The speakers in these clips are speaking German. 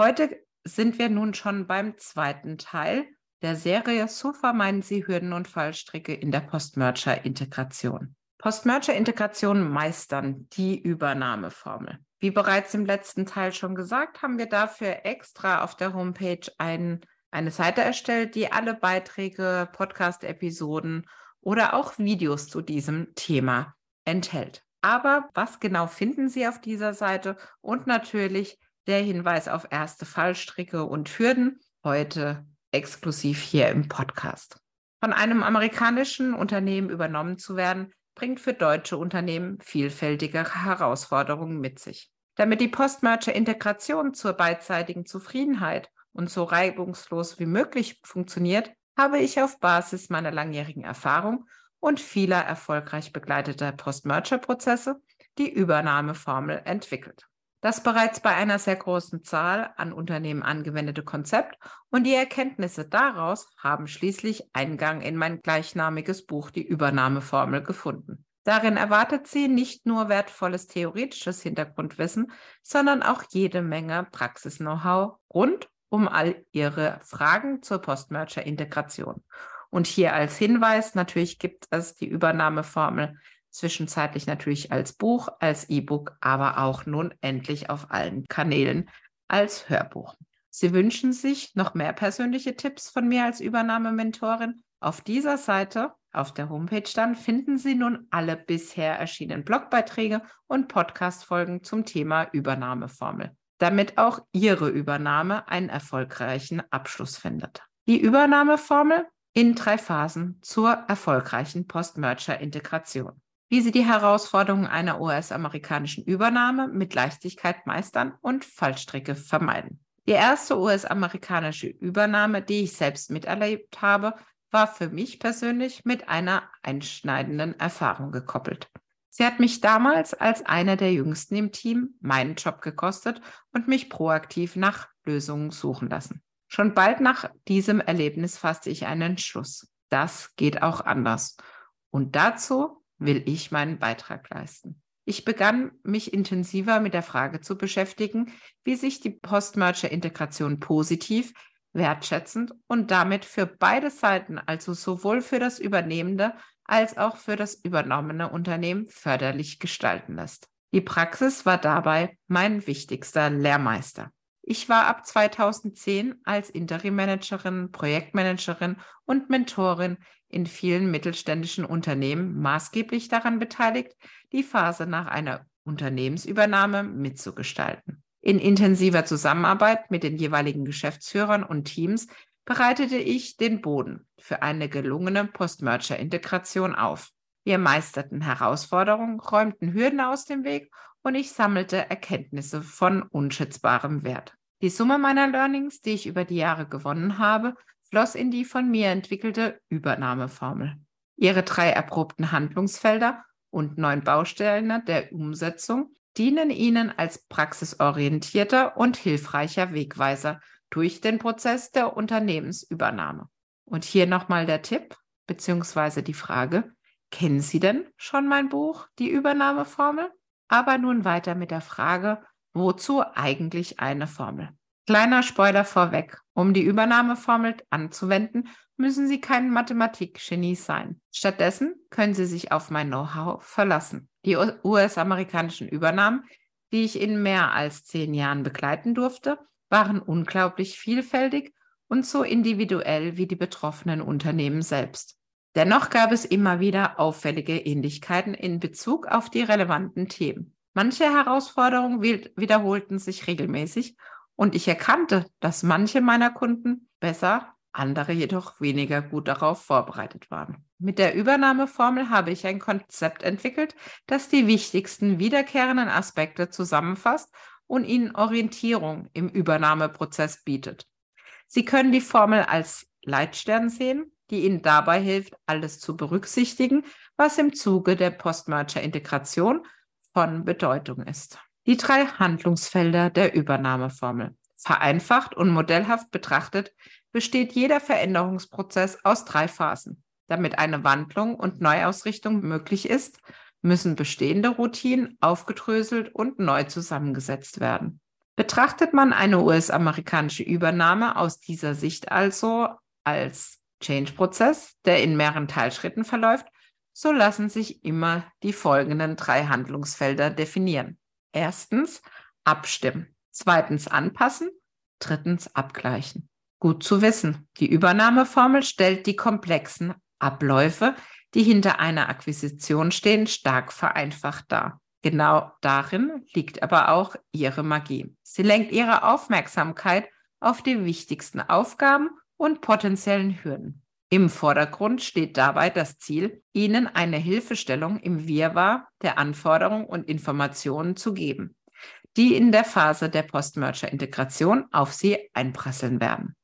Heute sind wir nun schon beim zweiten Teil der Serie So vermeiden Sie Hürden und Fallstricke in der Post-Merger-Integration. Post-Merger-Integration meistern die Übernahmeformel. Wie bereits im letzten Teil schon gesagt, haben wir dafür extra auf der Homepage ein, eine Seite erstellt, die alle Beiträge, Podcast-Episoden oder auch Videos zu diesem Thema enthält. Aber was genau finden Sie auf dieser Seite? Und natürlich der Hinweis auf erste Fallstricke und Hürden, heute exklusiv hier im Podcast. Von einem amerikanischen Unternehmen übernommen zu werden, bringt für deutsche Unternehmen vielfältige Herausforderungen mit sich. Damit die Post-Merger-Integration zur beidseitigen Zufriedenheit und so reibungslos wie möglich funktioniert, habe ich auf Basis meiner langjährigen Erfahrung und vieler erfolgreich begleiteter Post-Merger-Prozesse die Übernahmeformel entwickelt. Das bereits bei einer sehr großen Zahl an Unternehmen angewendete Konzept und die Erkenntnisse daraus haben schließlich Eingang in mein gleichnamiges Buch Die Übernahmeformel gefunden. Darin erwartet sie nicht nur wertvolles theoretisches Hintergrundwissen, sondern auch jede Menge Praxis-Know-how rund um all ihre Fragen zur Post-Merger-Integration. Und hier als Hinweis, natürlich gibt es die Übernahmeformel zwischenzeitlich natürlich als Buch, als E-Book, aber auch nun endlich auf allen Kanälen als Hörbuch. Sie wünschen sich noch mehr persönliche Tipps von mir als Übernahmementorin? Auf dieser Seite, auf der Homepage dann, finden Sie nun alle bisher erschienenen Blogbeiträge und Podcast-Folgen zum Thema Übernahmeformel, damit auch Ihre Übernahme einen erfolgreichen Abschluss findet. Die Übernahmeformel in drei Phasen zur erfolgreichen Post-Merger-Integration. Wie Sie die Herausforderungen einer US-amerikanischen Übernahme mit Leichtigkeit meistern und Fallstricke vermeiden. Die erste US-amerikanische Übernahme, die ich selbst miterlebt habe, war für mich persönlich mit einer einschneidenden Erfahrung gekoppelt. Sie hat mich damals als einer der jüngsten im Team meinen Job gekostet und mich proaktiv nach Lösungen suchen lassen. Schon bald nach diesem Erlebnis fasste ich einen Entschluss. Das geht auch anders. Und dazu will ich meinen Beitrag leisten. Ich begann mich intensiver mit der Frage zu beschäftigen, wie sich die Post-Merger-Integration positiv, wertschätzend und damit für beide Seiten, also sowohl für das Übernehmende als auch für das übernommene Unternehmen, förderlich gestalten lässt. Die Praxis war dabei mein wichtigster Lehrmeister. Ich war ab 2010 als Interim-Managerin, Projektmanagerin und Mentorin in vielen mittelständischen Unternehmen maßgeblich daran beteiligt, die Phase nach einer Unternehmensübernahme mitzugestalten. In intensiver Zusammenarbeit mit den jeweiligen Geschäftsführern und Teams bereitete ich den Boden für eine gelungene Post-Merger-Integration auf. Wir meisterten Herausforderungen, räumten Hürden aus dem Weg und ich sammelte Erkenntnisse von unschätzbarem Wert. Die Summe meiner Learnings, die ich über die Jahre gewonnen habe, floss in die von mir entwickelte Übernahmeformel. Ihre drei erprobten Handlungsfelder und neun Bausteine der Umsetzung dienen Ihnen als praxisorientierter und hilfreicher Wegweiser durch den Prozess der Unternehmensübernahme. Und hier nochmal der Tipp bzw. die Frage, kennen Sie denn schon mein Buch, die Übernahmeformel? Aber nun weiter mit der Frage, Wozu eigentlich eine Formel? Kleiner Spoiler vorweg. Um die Übernahmeformel anzuwenden, müssen Sie kein Mathematikgenie sein. Stattdessen können Sie sich auf mein Know-how verlassen. Die US-amerikanischen Übernahmen, die ich in mehr als zehn Jahren begleiten durfte, waren unglaublich vielfältig und so individuell wie die betroffenen Unternehmen selbst. Dennoch gab es immer wieder auffällige Ähnlichkeiten in Bezug auf die relevanten Themen. Manche Herausforderungen wiederholten sich regelmäßig und ich erkannte, dass manche meiner Kunden besser, andere jedoch weniger gut darauf vorbereitet waren. Mit der Übernahmeformel habe ich ein Konzept entwickelt, das die wichtigsten wiederkehrenden Aspekte zusammenfasst und Ihnen Orientierung im Übernahmeprozess bietet. Sie können die Formel als Leitstern sehen, die Ihnen dabei hilft, alles zu berücksichtigen, was im Zuge der Post-Merger-Integration von Bedeutung ist. Die drei Handlungsfelder der Übernahmeformel. Vereinfacht und modellhaft betrachtet besteht jeder Veränderungsprozess aus drei Phasen. Damit eine Wandlung und Neuausrichtung möglich ist, müssen bestehende Routinen aufgedröselt und neu zusammengesetzt werden. Betrachtet man eine US-amerikanische Übernahme aus dieser Sicht also als Change-Prozess, der in mehreren Teilschritten verläuft, so lassen sich immer die folgenden drei Handlungsfelder definieren. Erstens abstimmen, zweitens anpassen, drittens abgleichen. Gut zu wissen, die Übernahmeformel stellt die komplexen Abläufe, die hinter einer Akquisition stehen, stark vereinfacht dar. Genau darin liegt aber auch ihre Magie. Sie lenkt ihre Aufmerksamkeit auf die wichtigsten Aufgaben und potenziellen Hürden. Im Vordergrund steht dabei das Ziel, Ihnen eine Hilfestellung im Wirrwarr der Anforderungen und Informationen zu geben, die in der Phase der Post-Merger-Integration auf Sie einprasseln werden.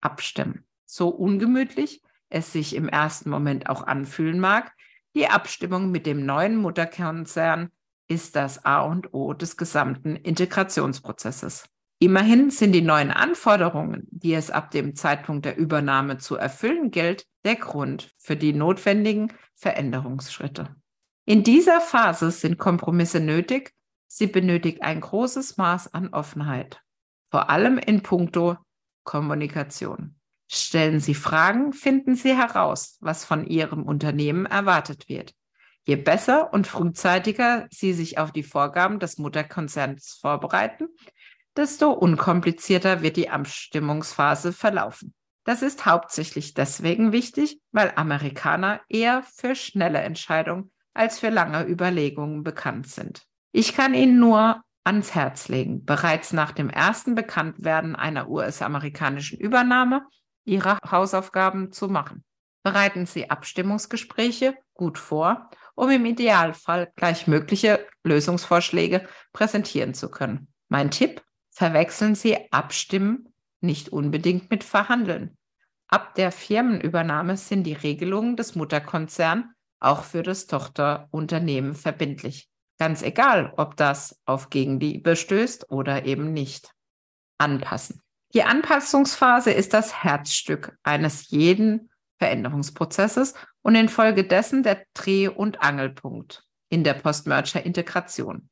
Abstimmen. So ungemütlich es sich im ersten Moment auch anfühlen mag, die Abstimmung mit dem neuen Mutterkonzern ist das A und O des gesamten Integrationsprozesses. Immerhin sind die neuen Anforderungen, die es ab dem Zeitpunkt der Übernahme zu erfüllen gilt, der Grund für die notwendigen Veränderungsschritte. In dieser Phase sind Kompromisse nötig. Sie benötigt ein großes Maß an Offenheit, vor allem in puncto Kommunikation. Stellen Sie Fragen, finden Sie heraus, was von Ihrem Unternehmen erwartet wird. Je besser und frühzeitiger Sie sich auf die Vorgaben des Mutterkonzerns vorbereiten, desto unkomplizierter wird die Abstimmungsphase verlaufen. Das ist hauptsächlich deswegen wichtig, weil Amerikaner eher für schnelle Entscheidungen als für lange Überlegungen bekannt sind. Ich kann Ihnen nur ans Herz legen, bereits nach dem ersten Bekanntwerden einer US-amerikanischen Übernahme Ihre Hausaufgaben zu machen. Bereiten Sie Abstimmungsgespräche gut vor, um im Idealfall gleich mögliche Lösungsvorschläge präsentieren zu können. Mein Tipp, verwechseln Sie Abstimmen nicht unbedingt mit Verhandeln. Ab der Firmenübernahme sind die Regelungen des Mutterkonzerns auch für das Tochterunternehmen verbindlich. Ganz egal, ob das auf Gegenliebe stößt oder eben nicht. Anpassen. Die Anpassungsphase ist das Herzstück eines jeden Veränderungsprozesses und infolgedessen der Dreh- und Angelpunkt in der Post-Merger-Integration.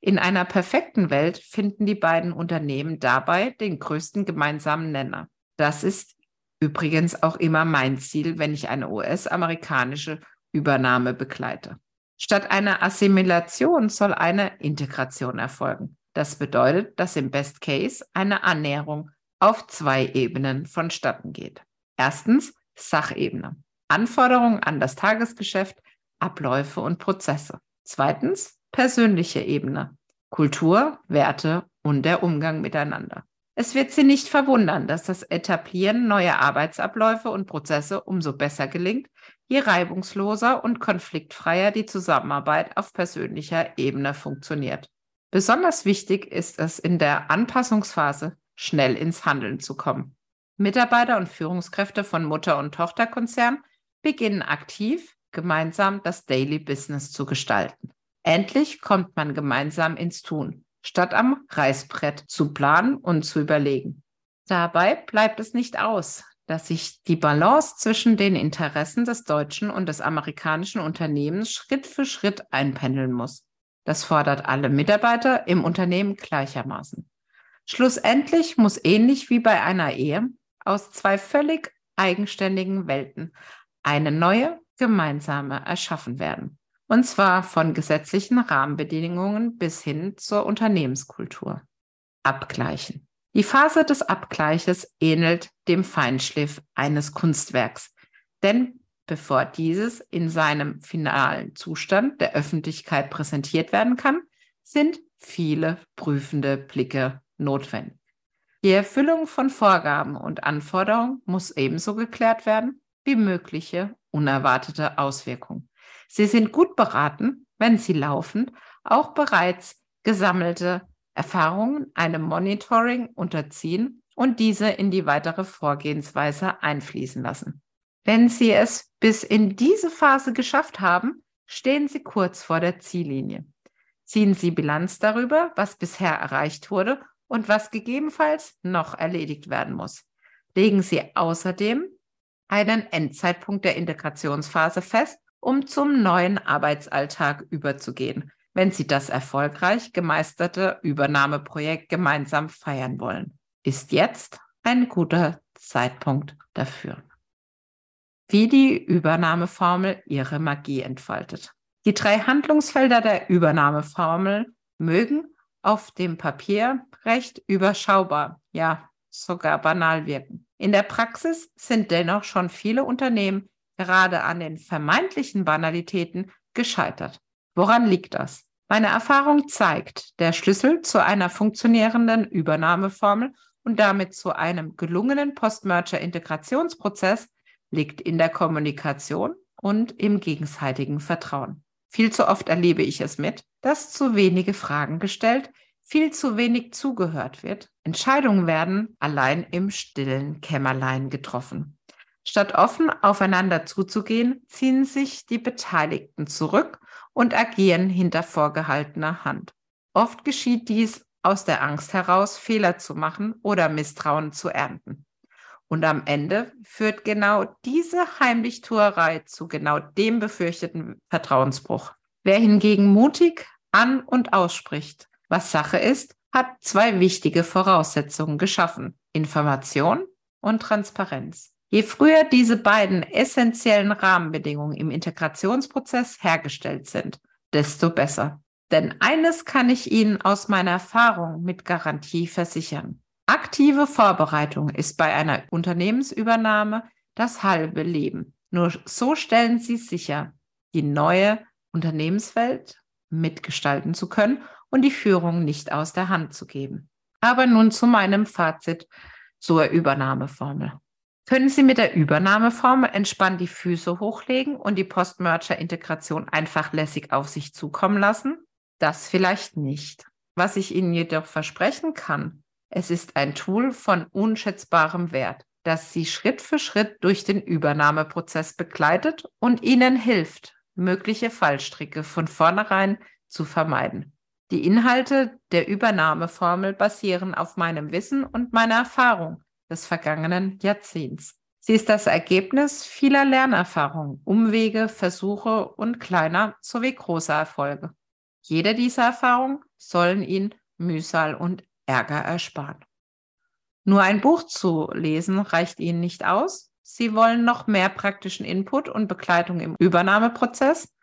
In einer perfekten Welt finden die beiden Unternehmen dabei den größten gemeinsamen Nenner. Das ist übrigens auch immer mein Ziel, wenn ich eine US-amerikanische Übernahme begleite. Statt einer Assimilation soll eine Integration erfolgen. Das bedeutet, dass im Best Case eine Annäherung auf zwei Ebenen vonstatten geht. Erstens Sachebene. Anforderungen an das Tagesgeschäft, Abläufe und Prozesse. Zweitens persönliche Ebene, Kultur, Werte und der Umgang miteinander. Es wird Sie nicht verwundern, dass das Etablieren neuer Arbeitsabläufe und Prozesse umso besser gelingt, je reibungsloser und konfliktfreier die Zusammenarbeit auf persönlicher Ebene funktioniert. Besonders wichtig ist es in der Anpassungsphase, schnell ins Handeln zu kommen. Mitarbeiter und Führungskräfte von Mutter- und Tochterkonzern beginnen aktiv gemeinsam das Daily Business zu gestalten. Endlich kommt man gemeinsam ins Tun, statt am Reißbrett zu planen und zu überlegen. Dabei bleibt es nicht aus, dass sich die Balance zwischen den Interessen des deutschen und des amerikanischen Unternehmens Schritt für Schritt einpendeln muss. Das fordert alle Mitarbeiter im Unternehmen gleichermaßen. Schlussendlich muss ähnlich wie bei einer Ehe aus zwei völlig eigenständigen Welten eine neue gemeinsame erschaffen werden. Und zwar von gesetzlichen Rahmenbedingungen bis hin zur Unternehmenskultur. Abgleichen. Die Phase des Abgleiches ähnelt dem Feinschliff eines Kunstwerks, denn bevor dieses in seinem finalen Zustand der Öffentlichkeit präsentiert werden kann, sind viele prüfende Blicke notwendig. Die Erfüllung von Vorgaben und Anforderungen muss ebenso geklärt werden wie mögliche unerwartete Auswirkungen. Sie sind gut beraten, wenn Sie laufend auch bereits gesammelte Erfahrungen einem Monitoring unterziehen und diese in die weitere Vorgehensweise einfließen lassen. Wenn Sie es bis in diese Phase geschafft haben, stehen Sie kurz vor der Ziellinie. Ziehen Sie Bilanz darüber, was bisher erreicht wurde und was gegebenenfalls noch erledigt werden muss. Legen Sie außerdem einen Endzeitpunkt der Integrationsphase fest, um zum neuen Arbeitsalltag überzugehen, wenn Sie das erfolgreich gemeisterte Übernahmeprojekt gemeinsam feiern wollen. Ist jetzt ein guter Zeitpunkt dafür. Wie die Übernahmeformel ihre Magie entfaltet. Die drei Handlungsfelder der Übernahmeformel mögen auf dem Papier recht überschaubar, ja sogar banal wirken. In der Praxis sind dennoch schon viele Unternehmen gerade an den vermeintlichen Banalitäten gescheitert. Woran liegt das? Meine Erfahrung zeigt, der Schlüssel zu einer funktionierenden Übernahmeformel und damit zu einem gelungenen Post-Merger-Integrationsprozess liegt in der Kommunikation und im gegenseitigen Vertrauen. Viel zu oft erlebe ich es mit, dass zu wenige Fragen gestellt, viel zu wenig zugehört wird. Entscheidungen werden allein im stillen Kämmerlein getroffen. Statt offen aufeinander zuzugehen, ziehen sich die Beteiligten zurück und agieren hinter vorgehaltener Hand. Oft geschieht dies aus der Angst heraus, Fehler zu machen oder Misstrauen zu ernten. Und am Ende führt genau diese Heimlichtuerei zu genau dem befürchteten Vertrauensbruch. Wer hingegen mutig an und ausspricht, was Sache ist, hat zwei wichtige Voraussetzungen geschaffen. Information und Transparenz. Je früher diese beiden essentiellen Rahmenbedingungen im Integrationsprozess hergestellt sind, desto besser. Denn eines kann ich Ihnen aus meiner Erfahrung mit Garantie versichern. Aktive Vorbereitung ist bei einer Unternehmensübernahme das halbe Leben. Nur so stellen Sie sicher, die neue Unternehmenswelt mitgestalten zu können und die Führung nicht aus der Hand zu geben. Aber nun zu meinem Fazit zur Übernahmeformel. Können Sie mit der Übernahmeformel entspannt die Füße hochlegen und die Post-Merger-Integration einfach lässig auf sich zukommen lassen? Das vielleicht nicht. Was ich Ihnen jedoch versprechen kann, es ist ein Tool von unschätzbarem Wert, das Sie Schritt für Schritt durch den Übernahmeprozess begleitet und Ihnen hilft, mögliche Fallstricke von vornherein zu vermeiden. Die Inhalte der Übernahmeformel basieren auf meinem Wissen und meiner Erfahrung des vergangenen Jahrzehnts. Sie ist das Ergebnis vieler Lernerfahrungen, Umwege, Versuche und kleiner sowie großer Erfolge. Jede dieser Erfahrungen sollen ihn Mühsal und Ärger ersparen. Nur ein Buch zu lesen reicht Ihnen nicht aus. Sie wollen noch mehr praktischen Input und Begleitung im Übernahmeprozess?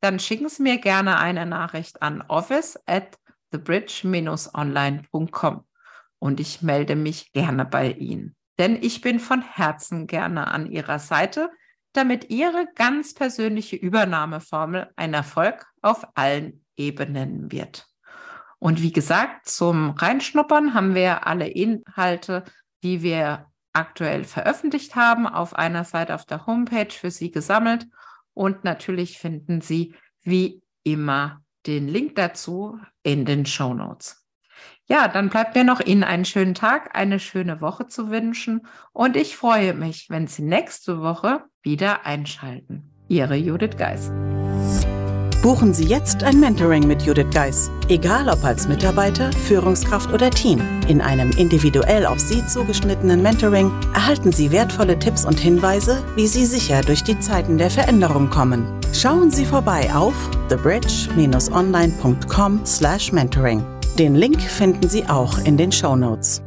Dann schicken Sie mir gerne eine Nachricht an office at thebridge-online.com und ich melde mich gerne bei Ihnen. Denn ich bin von Herzen gerne an Ihrer Seite, damit Ihre ganz persönliche Übernahmeformel ein Erfolg auf allen Ebenen wird. Und wie gesagt, zum Reinschnuppern haben wir alle Inhalte, die wir aktuell veröffentlicht haben, auf einer Seite auf der Homepage für Sie gesammelt. Und natürlich finden Sie wie immer den Link dazu in den Show Notes. Ja, dann bleibt mir noch Ihnen einen schönen Tag, eine schöne Woche zu wünschen und ich freue mich, wenn Sie nächste Woche wieder einschalten. Ihre Judith Geis. Buchen Sie jetzt ein Mentoring mit Judith Geis, egal ob als Mitarbeiter, Führungskraft oder Team. In einem individuell auf Sie zugeschnittenen Mentoring erhalten Sie wertvolle Tipps und Hinweise, wie Sie sicher durch die Zeiten der Veränderung kommen. Schauen Sie vorbei auf thebridge-online.com/mentoring. Den Link finden Sie auch in den Show Notes.